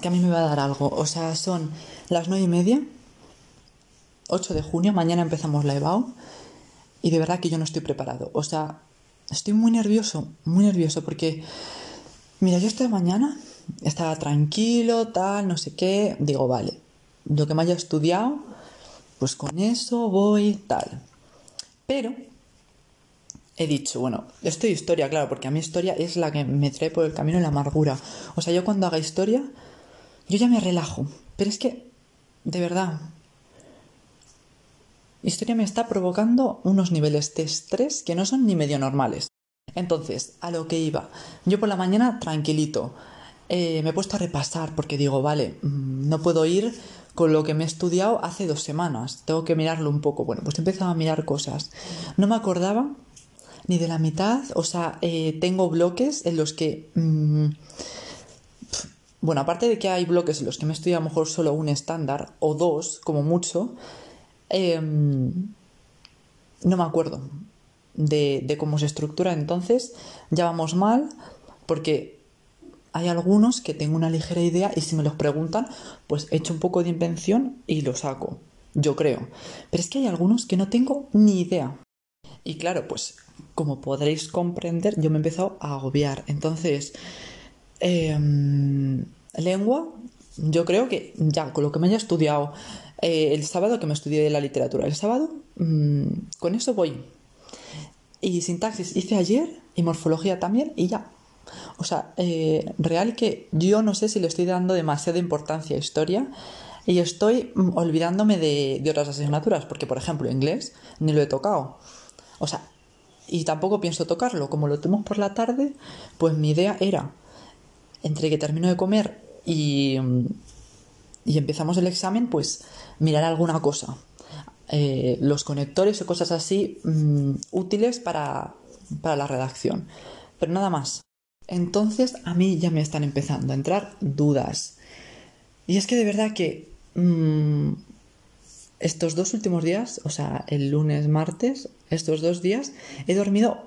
que a mí me va a dar algo. O sea, son las nueve y media, 8 de junio, mañana empezamos la EBAU y de verdad que yo no estoy preparado. O sea, estoy muy nervioso, muy nervioso porque, mira, yo esta mañana estaba tranquilo, tal, no sé qué, digo, vale, lo que me haya estudiado, pues con eso voy, tal. Pero he dicho, bueno, estoy historia, claro, porque a mí historia es la que me trae por el camino la amargura. O sea, yo cuando haga historia, yo ya me relajo. Pero es que, de verdad, historia me está provocando unos niveles de estrés que no son ni medio normales. Entonces, a lo que iba, yo por la mañana tranquilito, eh, me he puesto a repasar porque digo, vale, mm, no puedo ir con lo que me he estudiado hace dos semanas, tengo que mirarlo un poco. Bueno, pues he empezado a mirar cosas. No me acordaba ni de la mitad. O sea, eh, tengo bloques en los que... Mm, bueno, aparte de que hay bloques en los que me estoy a lo mejor solo un estándar o dos, como mucho, em, no me acuerdo de, cómo se estructura. Entonces, ya vamos mal, porque hay algunos que tengo una ligera idea y si me los preguntan, pues echo un poco de invención y lo saco, yo creo. Pero es que hay algunos que no tengo ni idea. Y claro, pues como podréis comprender, yo me he empezado a agobiar. Entonces, em, lengua, yo creo que ya con lo que me haya estudiado eh, el sábado, que me estudié la literatura, el sábado, mm, con eso voy. Y sintaxis hice ayer y morfología también y ya. O sea, eh, real que yo no sé si le estoy dando demasiada importancia a historia y estoy mm, olvidándome de, de otras asignaturas, porque por ejemplo inglés ni lo he tocado. O sea, y tampoco pienso tocarlo. Como lo tenemos por la tarde, pues mi idea era, entre que termino de comer y, y empezamos el examen, pues mirar alguna cosa. Eh, los conectores o cosas así mm, útiles para, para la redacción. Pero nada más. Entonces a mí ya me están empezando a entrar dudas. Y es que de verdad que mm, estos dos últimos días, o sea, el lunes, martes, estos dos días, he dormido,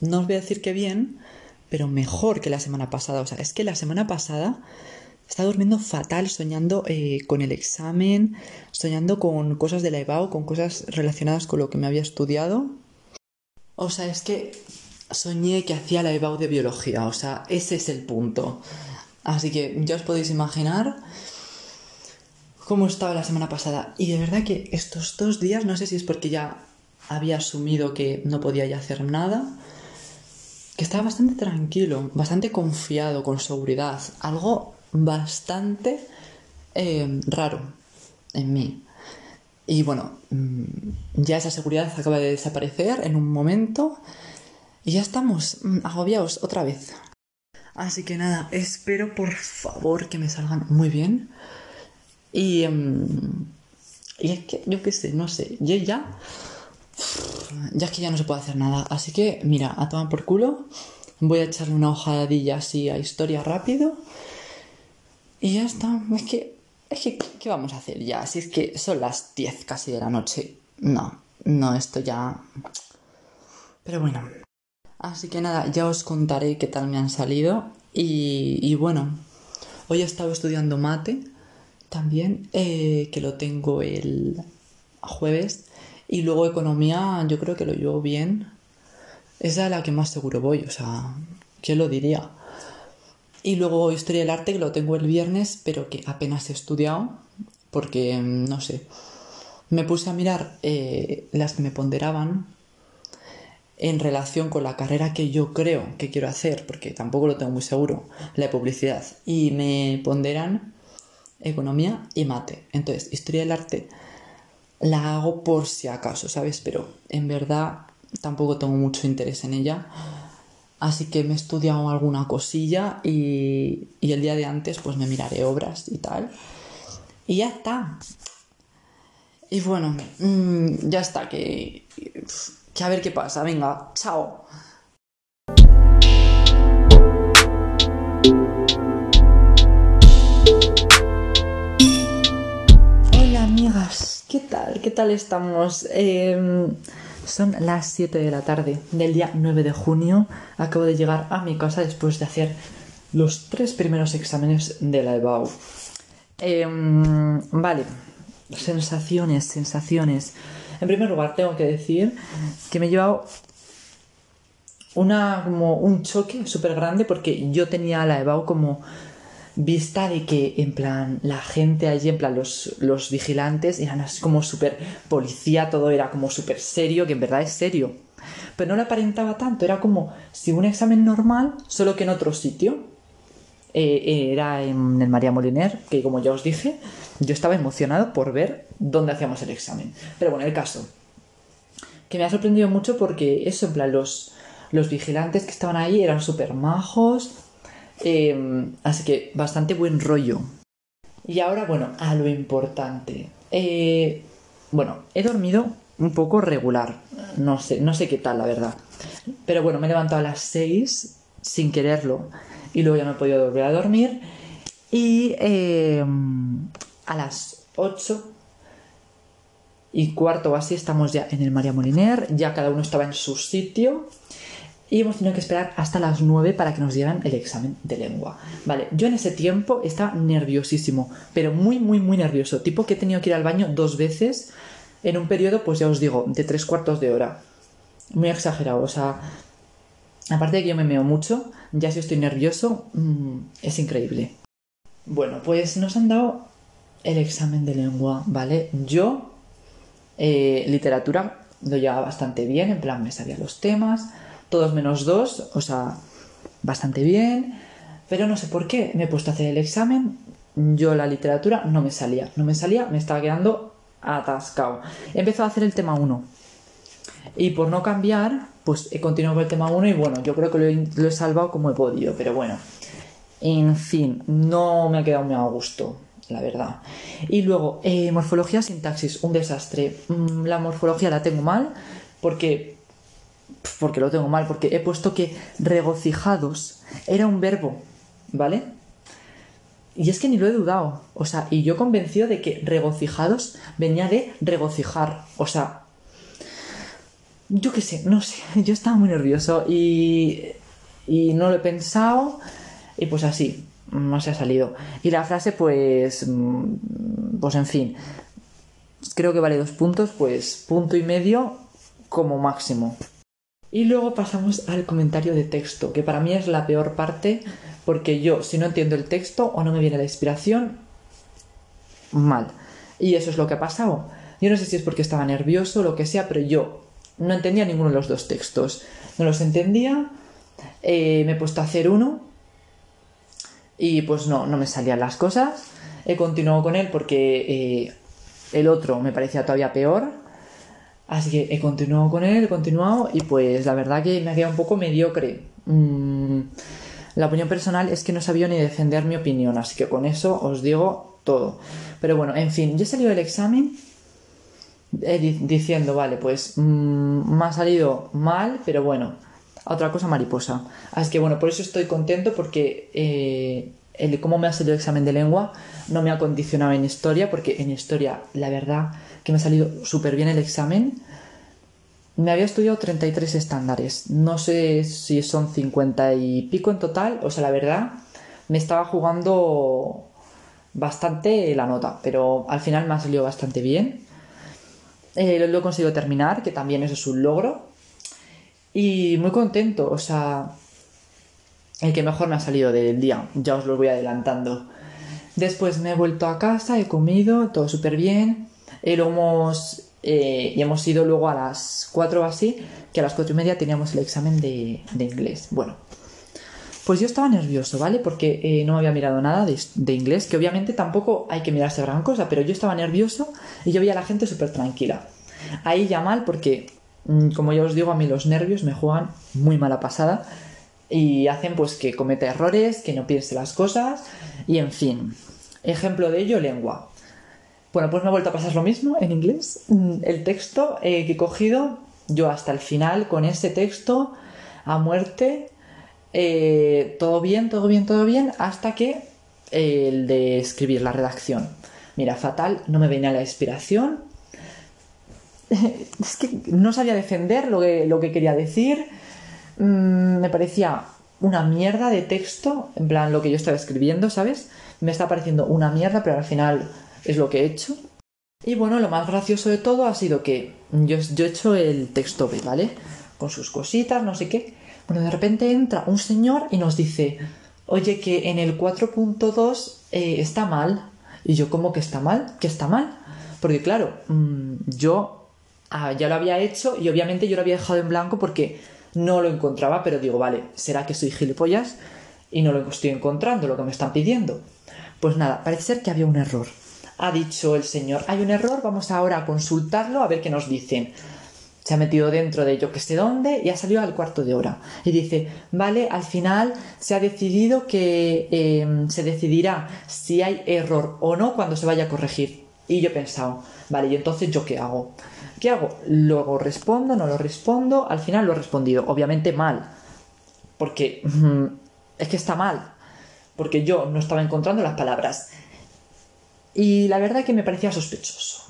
no os voy a decir que bien, pero mejor que la semana pasada. O sea, es que la semana pasada estaba durmiendo fatal, soñando eh, con el examen, soñando con cosas de la EBAU, con cosas relacionadas con lo que me había estudiado. O sea, es que soñé que hacía la EBAU de biología, o sea, ese es el punto. Así que ya os podéis imaginar cómo estaba la semana pasada. Y de verdad que estos dos días, no sé si es porque ya había asumido que no podía ya hacer nada, que estaba bastante tranquilo, bastante confiado, con seguridad, algo bastante eh, raro en mí. Y bueno, mm, ya esa seguridad acaba de desaparecer en un momento y ya estamos mm, agobiados otra vez. Así que nada, espero por favor que me salgan muy bien. Y, em, y es que, yo qué sé, no sé, yo ya, ya es que ya no se puede hacer nada. Así que, mira, a tomar por culo, voy a echarle una hojadilla así a historia rápido. Y ya está, es que, es que, ¿qué vamos a hacer ya? Si es que son las 10 casi de la noche. No, no, esto ya... Pero bueno. Así que nada, ya os contaré qué tal me han salido. Y, bueno, hoy he estado estudiando mate también, eh, que lo tengo el jueves. Y luego economía, yo creo que lo llevo bien. Es la que más seguro voy, o sea, ¿quién lo diría? Y luego historia del arte, que lo tengo el viernes, pero que apenas he estudiado, porque, no sé, me puse a mirar eh, las que me ponderaban en relación con la carrera que yo creo que quiero hacer, porque tampoco lo tengo muy seguro, la de publicidad. Y me ponderan economía y mate. Entonces, historia del arte la hago por si acaso, ¿sabes? Pero en verdad tampoco tengo mucho interés en ella. Así que me he estudiado alguna cosilla y, y el día de antes pues me miraré obras y tal. Y ya está. Y bueno, mm, ya está, que, que a ver qué pasa. Venga, chao. ¿Qué tal? ¿Qué tal estamos? Em, son las 7 de la tarde del día 9 de junio. Acabo de llegar a mi casa después de hacer los tres primeros exámenes de la EBAU. Em, vale, sensaciones, sensaciones. En primer lugar, tengo que decir que me he llevado una, como un choque súper grande porque yo tenía la EBAU como vista de que en plan la gente allí, en plan los, los vigilantes eran así como súper policía, todo era como súper serio, que en verdad es serio. Pero no le aparentaba tanto, era como si un examen normal, solo que en otro sitio. Eh, era en el María Moliner, que como ya os dije, yo estaba emocionado por ver dónde hacíamos el examen. Pero bueno, el caso. Que me ha sorprendido mucho porque eso, en plan, los, los vigilantes que estaban ahí eran súper majos. Em, así que bastante buen rollo. Y ahora, bueno, a lo importante. Eh, bueno, he dormido un poco regular. No sé, no sé qué tal, la verdad. Pero bueno, me he levantado a las 6 sin quererlo y luego ya me he podido volver a dormir. Y em, a las 8 y cuarto o así estamos ya en el María Moliner, ya cada uno estaba en su sitio y hemos tenido que esperar hasta las 9 para que nos dieran el examen de lengua. Vale, yo en ese tiempo estaba nerviosísimo, pero muy, muy, muy nervioso. Tipo que he tenido que ir al baño dos veces en un periodo, pues ya os digo, de tres cuartos de hora. Muy exagerado, o sea, aparte de que yo me meo mucho, ya si estoy nervioso, mm, es increíble. Bueno, pues nos han dado el examen de lengua, ¿vale? Yo, eh, literatura, lo llevaba bastante bien, en plan me sabía los temas, todos menos dos, o sea, bastante bien, pero no sé por qué me he puesto a hacer el examen, yo la literatura no me salía, no me salía, me estaba quedando atascado. He empezado a hacer el tema 1 y por no cambiar, pues he continuado con el tema 1 y bueno, yo creo que lo he, salvado como he podido, pero bueno. En fin, no me ha quedado muy a gusto, la verdad. Y luego, eh, morfología, sintaxis, un desastre. Mm, la morfología la tengo mal porque... Porque lo tengo mal, porque he puesto que regocijados era un verbo, ¿vale? Y es que ni lo he dudado. O sea, y yo convencido de que regocijados venía de regocijar. O sea, yo qué sé, no sé, yo estaba muy nervioso y, y no lo he pensado y pues así, no se ha salido. Y la frase pues, mm, pues en fin, creo que vale dos puntos, pues punto y medio como máximo. Y luego pasamos al comentario de texto, que para mí es la peor parte, porque yo, si no entiendo el texto o no me viene la inspiración, mal. Y eso es lo que ha pasado. Yo no sé si es porque estaba nervioso o lo que sea, pero yo no entendía ninguno de los dos textos. No los entendía, eh, me he puesto a hacer uno y pues no, no me salían las cosas. He continuado con él porque eh, el otro me parecía todavía peor. Así que he continuado con él, he continuado y pues la verdad que me ha quedado un poco mediocre. Mm, la opinión personal es que no sabía ni defender mi opinión, así que con eso os digo todo. Pero bueno, en fin, yo he salido del examen eh, diciendo, vale, pues mm, me ha salido mal, pero bueno, otra cosa mariposa. Así que bueno, por eso estoy contento porque eh, el cómo me ha salido el examen de lengua no me ha condicionado en historia, porque en historia, la verdad, que me ha salido súper bien el examen. Me había estudiado 33 estándares, no sé si son 50 y pico en total, o sea, la verdad, me estaba jugando bastante la nota, pero al final me ha salido bastante bien. Eh, lo he conseguido terminar, que también eso es un logro. Y muy contento, o sea, el que mejor me ha salido del día, ya os lo voy adelantando. Después me he vuelto a casa, he comido, todo súper bien. Y hemos, eh, y hemos ido luego a las 4 o así, que a las 4 y media teníamos el examen de, inglés. Bueno, pues yo estaba nervioso, ¿vale? Porque eh, no había mirado nada de, inglés, que obviamente tampoco hay que mirarse gran cosa, pero yo estaba nervioso y yo veía a la gente súper tranquila. Ahí ya mal porque, mm, como ya os digo, a mí los nervios me juegan muy mala pasada y hacen pues que cometa errores, que no piense las cosas y en fin. Ejemplo de ello, lengua. Bueno, pues me ha vuelto a pasar lo mismo en inglés. Mm, el texto eh, que he cogido yo hasta el final con ese texto a muerte eh, todo bien, todo bien, todo bien, hasta que eh, el de escribir la redacción. Mira, fatal, no me venía la inspiración. es que no sabía defender lo que, lo que quería decir. Mm, me parecía una mierda de texto, en plan lo que yo estaba escribiendo, ¿sabes? Me está pareciendo una mierda, pero al final es lo que he hecho. Y bueno, lo más gracioso de todo ha sido que yo, he hecho el texto B, ¿vale? Con sus cositas, no sé qué. Bueno, de repente entra un señor y nos dice, oye, que en el 4.2 eh, está mal. Y yo, ¿cómo que está mal? ¿Que está mal? Porque claro, mm, yo ah, ya lo había hecho y obviamente yo lo había dejado en blanco porque no lo encontraba, pero digo, vale, ¿será que soy gilipollas? Y no lo estoy encontrando, lo que me están pidiendo. Pues nada, parece ser que había un error. Ha dicho el señor, hay un error, vamos ahora a consultarlo a ver qué nos dicen. Se ha metido dentro de yo que sé dónde y ha salido al cuarto de hora. Y dice, vale, al final se ha decidido que em, se decidirá si hay error o no cuando se vaya a corregir. Y yo he pensado, vale, ¿y entonces yo qué hago? ¿Qué hago? Luego respondo, no lo respondo, al final lo he respondido, obviamente mal, porque es que está mal, porque yo no estaba encontrando las palabras. Y la verdad que me parecía sospechoso,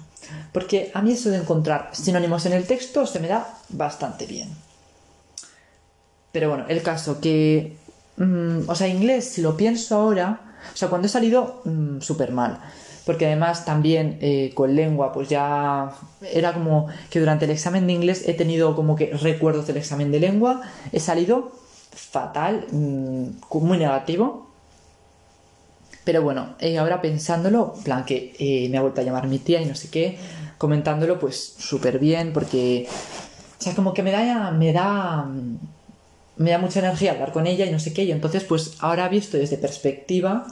porque a mí eso de encontrar sinónimos en el texto se me da bastante bien. Pero bueno, el caso que, mm, o sea, inglés, si lo pienso ahora, o sea, cuando he salido, mm, súper mal porque además también eh, con lengua, pues ya era como que durante el examen de inglés he tenido como que recuerdos del examen de lengua, he salido fatal, mm, muy negativo. Pero bueno, eh, ahora pensándolo, plan que eh, me ha vuelto a llamar mi tía y no sé qué, comentándolo pues súper bien, porque, o sea, como que me da, me da, me da mucha energía hablar con ella y no sé qué, y entonces pues ahora visto desde perspectiva,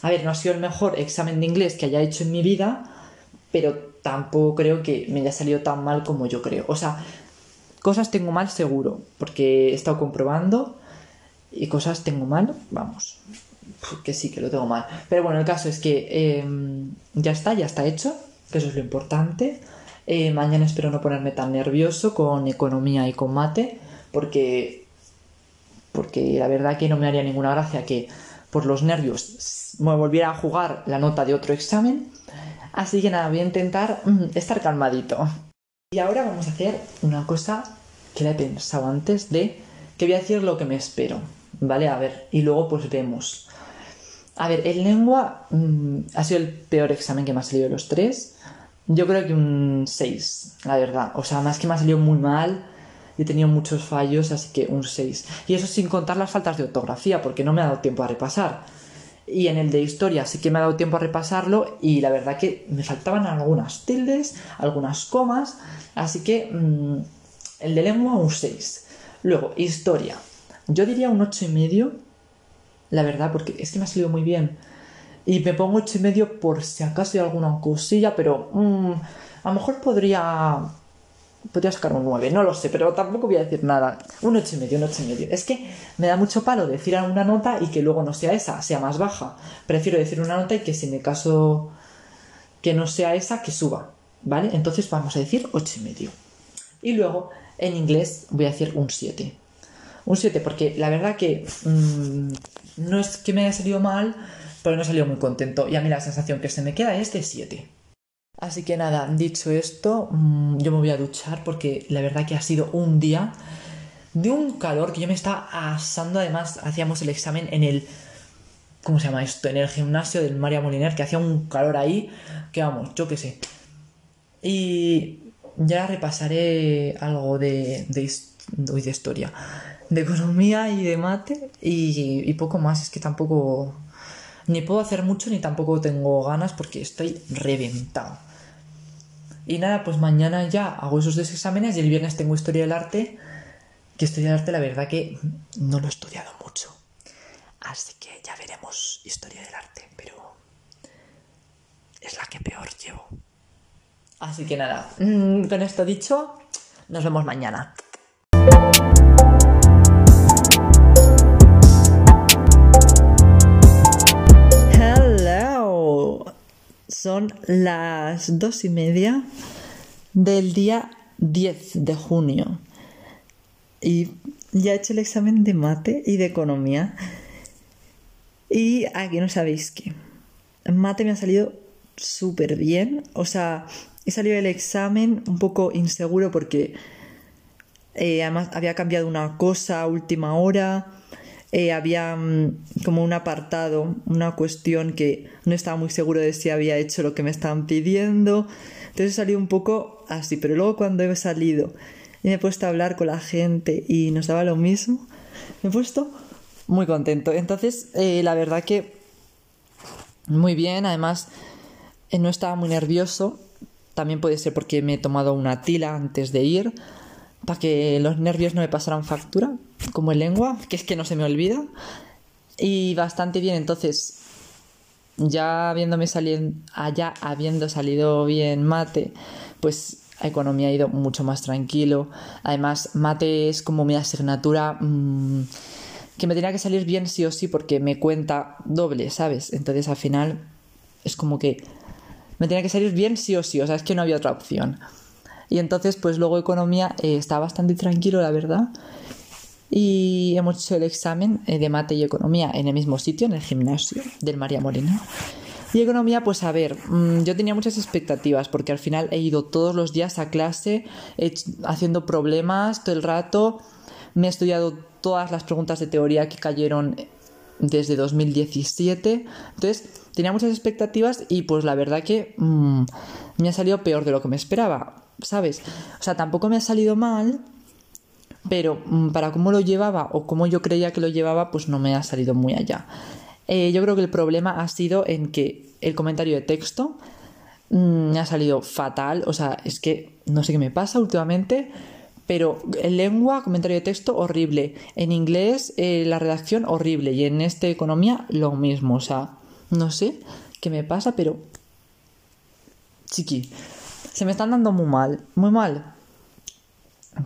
a ver, no ha sido el mejor examen de inglés que haya hecho en mi vida, pero tampoco creo que me haya salido tan mal como yo creo. O sea, cosas tengo mal seguro, porque he estado comprobando y cosas tengo mal, vamos, que sí, que lo tengo mal. Pero bueno, el caso es que em, ya está, ya está hecho, que eso es lo importante. Eh, mañana espero no ponerme tan nervioso con economía y con mate, porque, porque la verdad que no me haría ninguna gracia que por los nervios me volviera a jugar la nota de otro examen. Así que nada, voy a intentar mm, estar calmadito. Y ahora vamos a hacer una cosa que la he pensado antes de que voy a decir lo que me espero. ¿Vale? A ver, y luego pues vemos. A ver, en lengua mm, ha sido el peor examen que me ha salido de los tres. Yo creo que un 6, la verdad. O sea, más que me ha salido muy mal. He tenido muchos fallos, así que un 6. Y eso sin contar las faltas de ortografía, porque no me ha dado tiempo a repasar. Y en el de historia sí que me ha dado tiempo a repasarlo y la verdad que me faltaban algunas tildes, algunas comas, así que mm, el de lengua un 6. Luego, historia. Yo diría un 8 y medio, la verdad, porque es que me ha salido muy bien. Y me pongo 8 y medio por si acaso hay alguna cosilla, pero mm, a lo mejor podría podría sacar un 9, no lo sé, pero tampoco voy a decir nada. Un 8 y medio, un 8 y medio. Es que me da mucho palo decir una nota y que luego no sea esa, sea más baja. Prefiero decir una nota y que si me caso que no sea esa, que suba. ¿Vale? Entonces vamos a decir 8 y medio. Y luego en inglés voy a decir un 7. Un 7 porque la verdad que mm, no es que me haya salido mal, pero no he salido muy contento. Y a mí la sensación que se me queda es de 7. Así que nada, dicho esto, mm, yo me voy a duchar porque la verdad que ha sido un día de un calor que yo me estaba asando. Además, hacíamos el examen en el. ¿Cómo se llama esto? En el gimnasio del María Moliner, que hacía un calor ahí que vamos, yo qué sé. Y ya repasaré algo de, de, de historia, de economía y de mate y, poco más. Es que tampoco ni puedo hacer mucho ni tampoco tengo ganas porque estoy reventado. Y nada, pues mañana ya hago esos dos exámenes y el viernes tengo historia del arte. Que historia del arte, la verdad que no lo he estudiado mucho. Así que ya veremos historia del arte, pero es la que peor llevo. Así que nada, mm, con esto dicho, nos vemos mañana. Son las dos y media del día 10 de junio. Y ya he hecho el examen de mate y de economía. Y aquí no sabéis qué. Mate me ha salido súper bien. O sea, he salido del examen un poco inseguro porque eh, además había cambiado una cosa a última hora. Eh, había mm, como un apartado, una cuestión que no estaba muy seguro de si había hecho lo que me estaban pidiendo. Entonces salí un poco así, pero luego cuando he salido y me he puesto a hablar con la gente y nos daba lo mismo, me he puesto muy contento. Entonces, eh, la verdad que muy bien, además eh, no estaba muy nervioso. También puede ser porque me he tomado una tila antes de ir, para que los nervios no me pasaran factura, como en lengua, que es que no se me olvida. Y bastante bien, entonces, ya habiéndome salido, allá habiendo salido bien mate, pues a economía ha ido mucho más tranquilo. Además, mate es como mi asignatura mm, que me tenía que salir bien sí o sí porque me cuenta doble, ¿sabes? Entonces al final es como que me tenía que salir bien sí o sí, o sea, es que no había otra opción. Y entonces, pues luego economía eh, está bastante tranquilo, la verdad. Y hemos hecho el examen eh, de mate y economía en el mismo sitio, en el gimnasio del María Morena. Y economía, pues a ver, mm, yo tenía muchas expectativas porque al final he ido todos los días a clase haciendo problemas todo el rato. Me he estudiado todas las preguntas de teoría que cayeron desde 2017. Entonces, tenía muchas expectativas y pues la verdad que mm, me ha salido peor de lo que me esperaba, ¿sabes? O sea, tampoco me ha salido mal, pero mm, para cómo lo llevaba o cómo yo creía que lo llevaba, pues no me ha salido muy allá. Eh, yo creo que el problema ha sido en que el comentario de texto mm, me ha salido fatal, o sea, es que no sé qué me pasa últimamente pero en lengua, comentario de texto, horrible. En inglés, eh, la redacción, horrible. Y en este economía, lo mismo. O sea, no sé qué me pasa, pero... Chiqui, se me están dando muy mal, muy mal.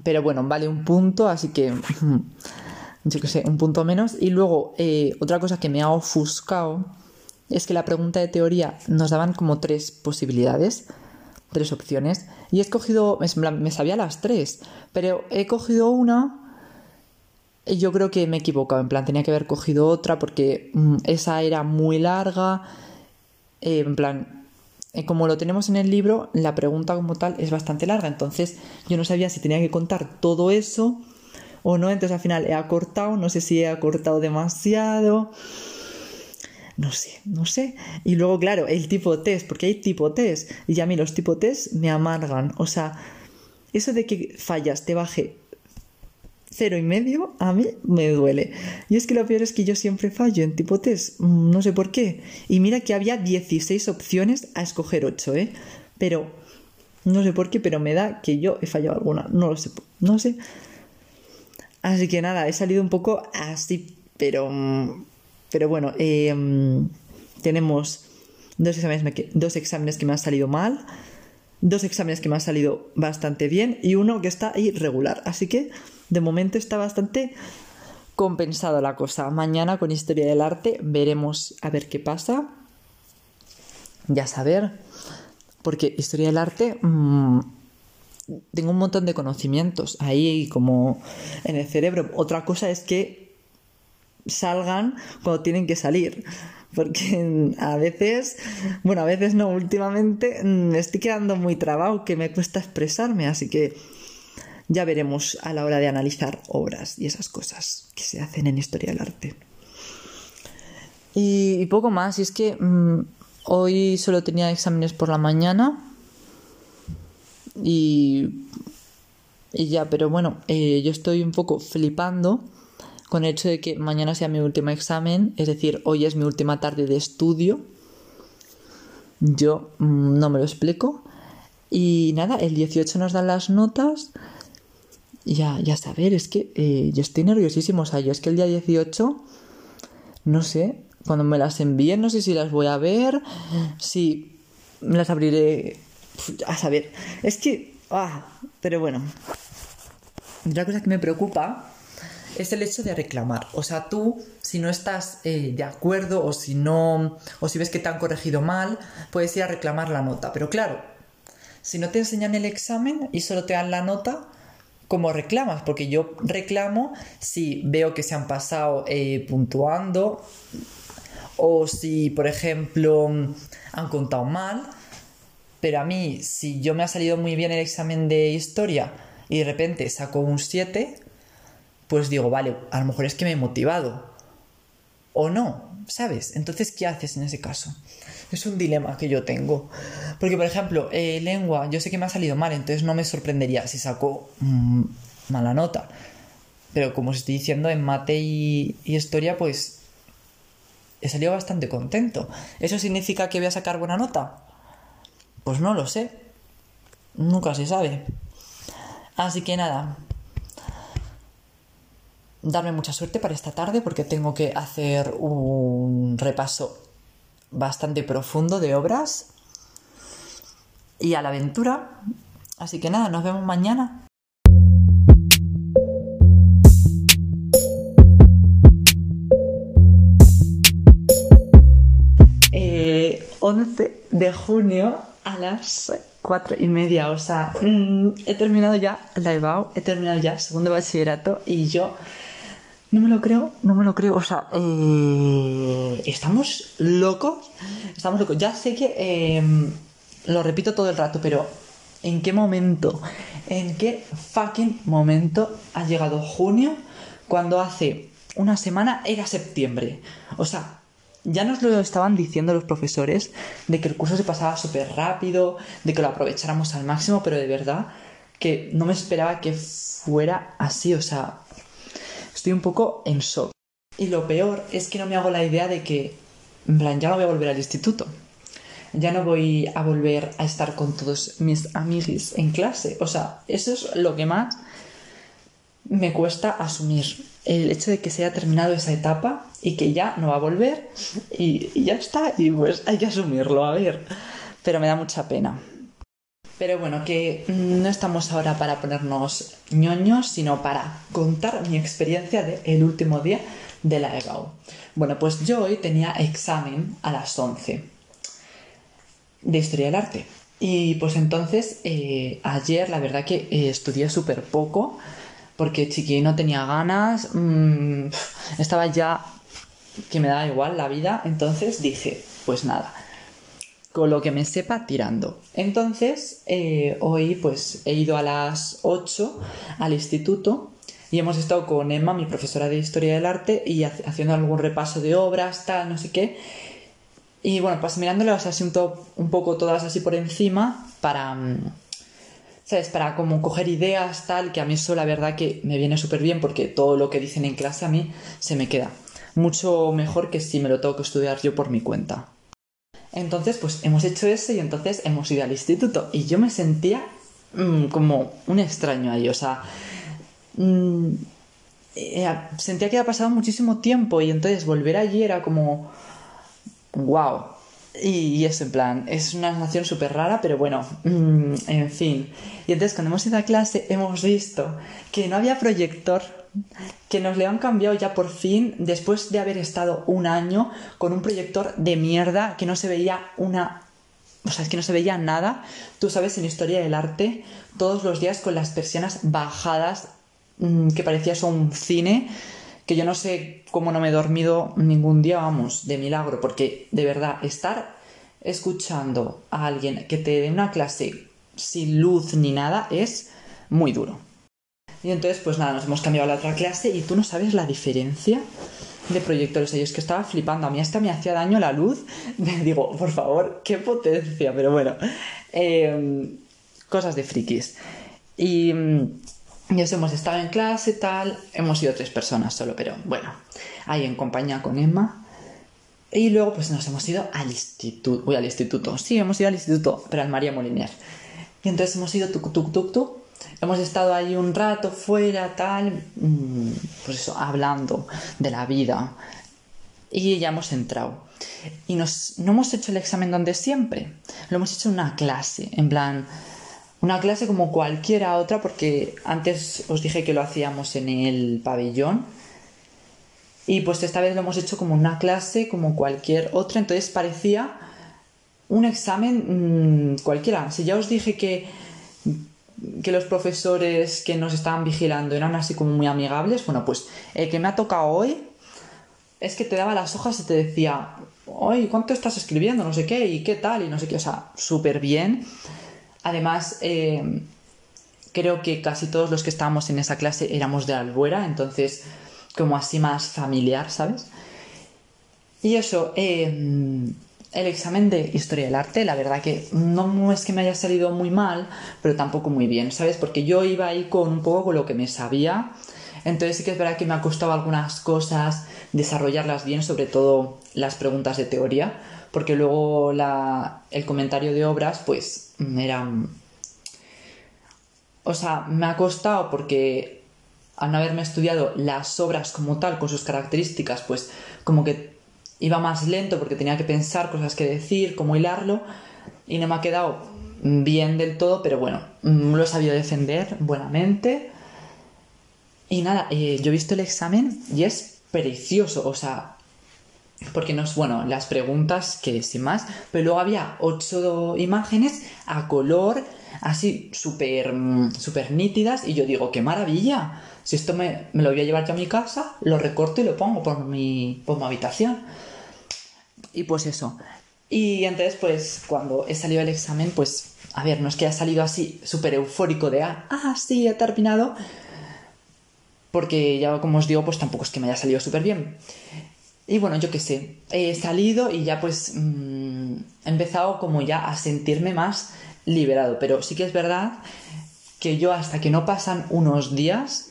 Pero bueno, vale un punto, así que... Yo qué sé, un punto menos. Y luego, eh, otra cosa que me ha ofuscado es que la pregunta de teoría nos daban como tres posibilidades tres opciones. Y he escogido, me sabía las tres, pero he cogido una y yo creo que me he equivocado, en plan tenía que haber cogido otra porque mm, esa era muy larga, eh, en plan, como lo tenemos en el libro, la pregunta como tal es bastante larga, entonces yo no sabía si tenía que contar todo eso o no, entonces al final he acortado, no sé si he acortado demasiado no sé, no sé. Y luego, claro, el tipo test, porque hay tipo test, y a mí los tipo test me amargan. O sea, eso de que fallas te baje cero y medio, a mí me duele. Y es que lo peor es que yo siempre fallo en tipo test, mm, no sé por qué. Y mira que había 16 opciones a escoger 8, ¿eh? Pero, no sé por qué, pero me da que yo he fallado alguna, no lo sé, no sé. Así que nada, he salido un poco así, pero mm, pero bueno, em, tenemos dos exámenes, dos exámenes que me han salido mal, dos exámenes que me han salido bastante bien y uno que está irregular. Así que de momento está bastante compensado la cosa. Mañana con Historia del Arte veremos a ver qué pasa. Ya saber, porque Historia del Arte mm, tengo un montón de conocimientos ahí como en el cerebro. Otra cosa es que salgan cuando tienen que salir. Porque a veces, bueno, a veces no, últimamente me estoy quedando muy trabado, que me cuesta expresarme, así que ya veremos a la hora de analizar obras y esas cosas que se hacen en historia del arte. Y, poco más, y es que mm, hoy solo tenía exámenes por la mañana y, ya, pero bueno, eh, yo estoy un poco flipando con el hecho de que mañana sea mi último examen, es decir, hoy es mi última tarde de estudio. Yo mm, no me lo explico. Y nada, el 18 nos dan las notas. Ya, ya saber, es que eh, yo estoy nerviosísimo. O sea, yo es que el día 18, no sé, cuando me las envíen, no sé si las voy a ver, si me las abriré. A saber, es que. Ah, pero bueno. Otra cosa que me preocupa es el hecho de reclamar. O sea, tú, si no estás eh, de acuerdo o si no, o si ves que te han corregido mal, puedes ir a reclamar la nota. Pero claro, si no te enseñan el examen y solo te dan la nota, ¿cómo reclamas? Porque yo reclamo si veo que se han pasado eh, puntuando o si, por ejemplo, han contado mal. Pero a mí, si yo me ha salido muy bien el examen de historia y de repente saco un 7, pues digo, vale, a lo mejor es que me he motivado. o no, ¿sabes? Entonces, ¿qué haces en ese caso? Es un dilema que yo tengo. Porque, por ejemplo, eh, lengua, yo sé que me ha salido mal, entonces no me sorprendería si saco mm, mala nota. Pero como os estoy diciendo, en mate y, y historia, pues he salido bastante contento. ¿Eso significa que voy a sacar buena nota? Pues no lo sé. Nunca se sabe. Así que nada. Darme mucha suerte para esta tarde porque tengo que hacer un repaso bastante profundo de obras y a la aventura. Así que nada, nos vemos mañana. Eh, 11 de junio a las 4 y media, o sea, mm, he terminado ya la EBAU, he terminado ya segundo bachillerato y yo no me lo creo, no me lo creo. O sea, eh, estamos locos. Estamos locos. Ya sé que em, lo repito todo el rato, pero ¿en qué momento? ¿En qué fucking momento ha llegado junio cuando hace una semana era septiembre? O sea, ya nos lo estaban diciendo los profesores de que el curso se pasaba súper rápido, de que lo aprovecháramos al máximo, pero de verdad que no me esperaba que fuera así. O sea, estoy un poco en shock. Y lo peor es que no me hago la idea de que, en plan, ya no voy a volver al instituto. Ya no voy a volver a estar con todos mis amigos en clase. O sea, eso es lo que más me cuesta asumir. El hecho de que se haya terminado esa etapa y que ya no va a volver y, y ya está. Y pues hay que asumirlo, a ver. Pero me da mucha pena. Pero bueno, que no estamos ahora para ponernos ñoños, sino para contar mi experiencia del último día de la EBAU. Bueno, pues yo hoy tenía examen a las 11 de Historia del Arte. Y pues entonces, eh, ayer la verdad que eh, estudié súper poco, porque chiqui no tenía ganas, mmm, estaba ya que me daba igual la vida, entonces dije, pues nada, con lo que me sepa tirando. Entonces, eh, hoy pues he ido a las 8 al instituto y hemos estado con Emma, mi profesora de Historia del Arte, y haciendo algún repaso de obras, tal, no sé qué. Y bueno, pues mirándolas así un, un poco todas así por encima para... Mm, ¿Sabes? Para como coger ideas, tal, que a mí eso la verdad que me viene súper bien porque todo lo que dicen en clase a mí se me queda. Mucho mejor que si me lo tengo que estudiar yo por mi cuenta. Entonces, pues hemos hecho eso y entonces hemos ido al instituto. Y yo me sentía mmm, como un extraño ahí, o sea, mmm, sentía que había pasado muchísimo tiempo y entonces volver allí era como, wow. Y, y en plan, es una sensación súper rara, pero bueno, mmm, en fin. Y entonces cuando hemos ido a clase hemos visto que no había proyector que nos le han cambiado ya por fin después de haber estado un año con un proyector de mierda que no se veía una o sea, es que no se veía nada. Tú sabes, en Historia del Arte, todos los días con las persianas bajadas, mmm, que parecía eso un cine, que yo no sé cómo no me he dormido ningún día, vamos, de milagro, porque de verdad, estar escuchando a alguien que te dé una clase sin luz ni nada es muy duro. Y entonces, pues nada, nos hemos cambiado a la otra clase y tú no sabes la diferencia de proyectores. Yo es que estaba flipando. A mí hasta me hacía daño la luz. Digo, por favor, qué potencia. Pero bueno, eh, cosas de frikis. Y, y eso, hemos estado en clase, tal. Hemos sido tres personas solo, pero bueno, ahí en compañía con Emma. Y luego, pues nos hemos ido al instituto. Uy, al instituto. Sí, hemos ido al instituto, pero al María Moliner. Y entonces hemos ido tuk tuk tuk tuk Hemos estado ahí un rato fuera, tal, mm, pues eso, hablando de la vida. Y ya hemos entrado. Y nos, no hemos hecho el examen donde siempre. Lo hemos hecho en una clase, en plan, una clase como cualquiera otra, porque antes os dije que lo hacíamos en el pabellón. Y pues esta vez lo hemos hecho como una clase, como cualquier otra. Entonces parecía un examen mmm, cualquiera. Si ya os dije que que los profesores que nos estaban vigilando eran así como muy amigables, bueno, pues el que me ha tocado hoy es que te daba las hojas y te decía, oye, ¿cuánto estás escribiendo? No sé qué, y qué tal, y no sé qué, o sea, súper bien. Además, eh, creo que casi todos los que estábamos en esa clase éramos de Albuera, entonces como así más familiar, ¿sabes? Y eso, em, el examen de historia del arte, la verdad que no es que me haya salido muy mal, pero tampoco muy bien, ¿sabes? Porque yo iba ahí con un poco con lo que me sabía. Entonces sí que es verdad que me ha costado algunas cosas desarrollarlas bien, sobre todo las preguntas de teoría, porque luego la, el comentario de obras, pues, era... O sea, me ha costado porque al no haberme estudiado las obras como tal, con sus características, pues como que iba más lento porque tenía que pensar cosas que decir, cómo hilarlo, y no me ha quedado bien del todo, pero bueno, mm, lo he sabido defender buenamente. Y nada, eh, yo he visto el examen y es precioso, o sea, porque no es, bueno, las preguntas que sin más, pero luego había ocho imágenes a color, así súper mm, súper nítidas, y yo digo, qué maravilla, si esto me, me, lo voy a llevar yo a mi casa, lo recorto y lo pongo por mi, por mi habitación. Y pues eso. Y entonces, pues, cuando he salido del examen, pues, a ver, no es que haya salido así súper eufórico de, ah, ah, sí, he terminado, porque ya como os digo, pues tampoco es que me haya salido súper bien. Y bueno, yo qué sé, he salido y ya pues mmm, he empezado como ya a sentirme más liberado, pero sí que es verdad que yo hasta que no pasan unos días,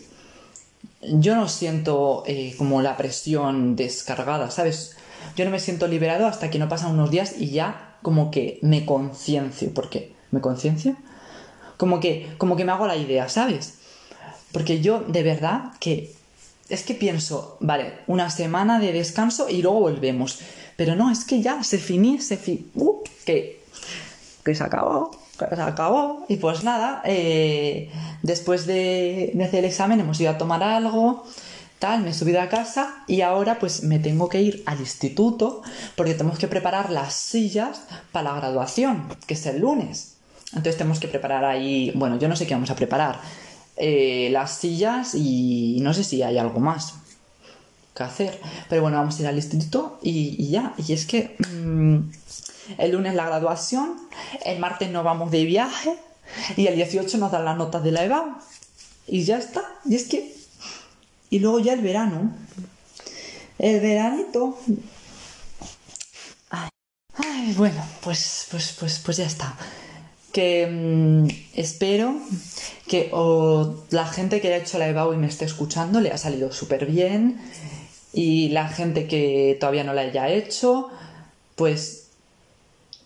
yo no siento eh, como la presión descargada, ¿sabes? Yo no me siento liberado hasta que no pasan unos días y ya como que me conciencio. ¿Por qué? ¿Me conciencio? Como que, como que me hago la idea, ¿sabes? Porque yo de verdad que es que pienso, vale, una semana de descanso y luego volvemos. Pero no, es que ya se finí, se fi... Uh, que, que se acabó, que se acabó. Y pues nada, eh, después de, de hacer el examen hemos ido a tomar algo, tal, me he subido a casa y ahora pues me tengo que ir al instituto porque tenemos que preparar las sillas para la graduación, que es el lunes. Entonces tenemos que preparar ahí, bueno, yo no sé qué vamos a preparar, eh, las sillas y no sé si hay algo más que hacer. Pero bueno, vamos a ir al instituto y, ya. Y es que mmm, el lunes la graduación, el martes nos vamos de viaje y el 18 nos dan las notas de la EVA. Y ya está. Y es que y luego ya el verano. El veranito. Bueno, pues, pues, pues, pues ya está. Que mm, espero que la gente que haya hecho la EBAU y me esté escuchando le ha salido súper bien. Y la gente que todavía no la haya hecho, pues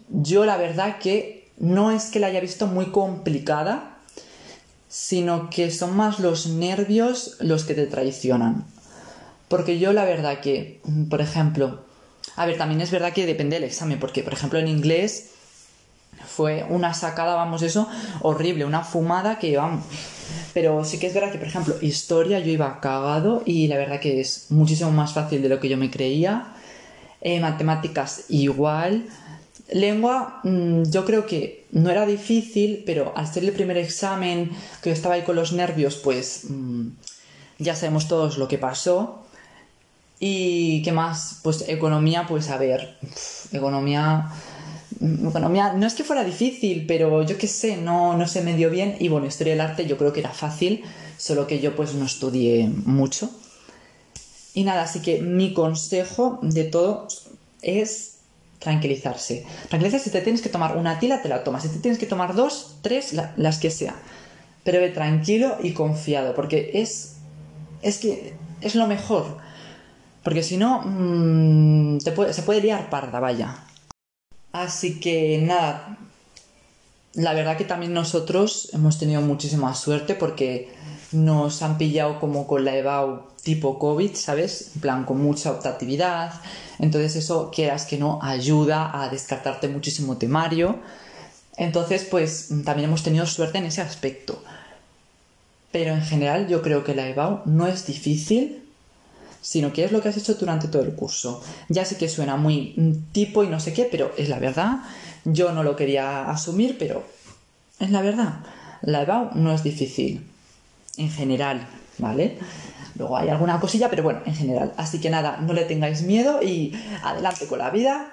yo la verdad que no es que la haya visto muy complicada, sino que son más los nervios los que te traicionan. Porque yo la verdad que, por ejemplo, a ver, también es verdad que depende del examen, porque por ejemplo en inglés fue una sacada, vamos, eso, horrible, una fumada que vamos. Pero sí que es verdad que, por ejemplo, historia yo iba cagado y la verdad que es muchísimo más fácil de lo que yo me creía. Eh, matemáticas igual. Lengua, mm, yo creo que no era difícil, pero al ser el primer examen, que yo estaba ahí con los nervios, pues mm, ya sabemos todos lo que pasó. Y qué más, pues economía, pues a ver, economía, mm, economía, no es que fuera difícil, pero yo qué sé, no, no se me dio bien. Y bueno, historia del arte yo creo que era fácil, solo que yo pues no estudié mucho. Y nada, así que mi consejo de todo es tranquilizarse. Tranquilizarse, si te tienes que tomar una tila, te la tomas. Si te tienes que tomar dos, tres, las que sea. Pero ve tranquilo y confiado, porque es, es que es lo mejor. Porque si no, puede, se puede liar parda, vaya. Así que nada, la verdad que también nosotros hemos tenido muchísima suerte porque nos han pillado como con la EBAU tipo COVID, ¿sabes? En plan, con mucha optatividad. Entonces eso, quieras que no, ayuda a descartarte muchísimo temario. Entonces, pues también hemos tenido suerte en ese aspecto. Pero en general yo creo que la EBAU no es difícil, sino que es lo que has hecho durante todo el curso. Ya sé que suena muy tipo y no sé qué, pero es la verdad. Yo no lo quería asumir, pero es la verdad. La EBAU no es difícil en general, ¿vale? Luego hay alguna cosilla, pero bueno, en general. Así que nada, no le tengáis miedo y adelante con la vida.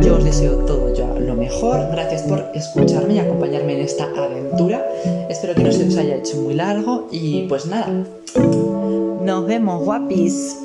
Yo os deseo todo ya lo mejor. Gracias por escucharme y acompañarme en esta aventura. Espero que no se os haya hecho muy largo y pues nada. Nos vemos, guapis.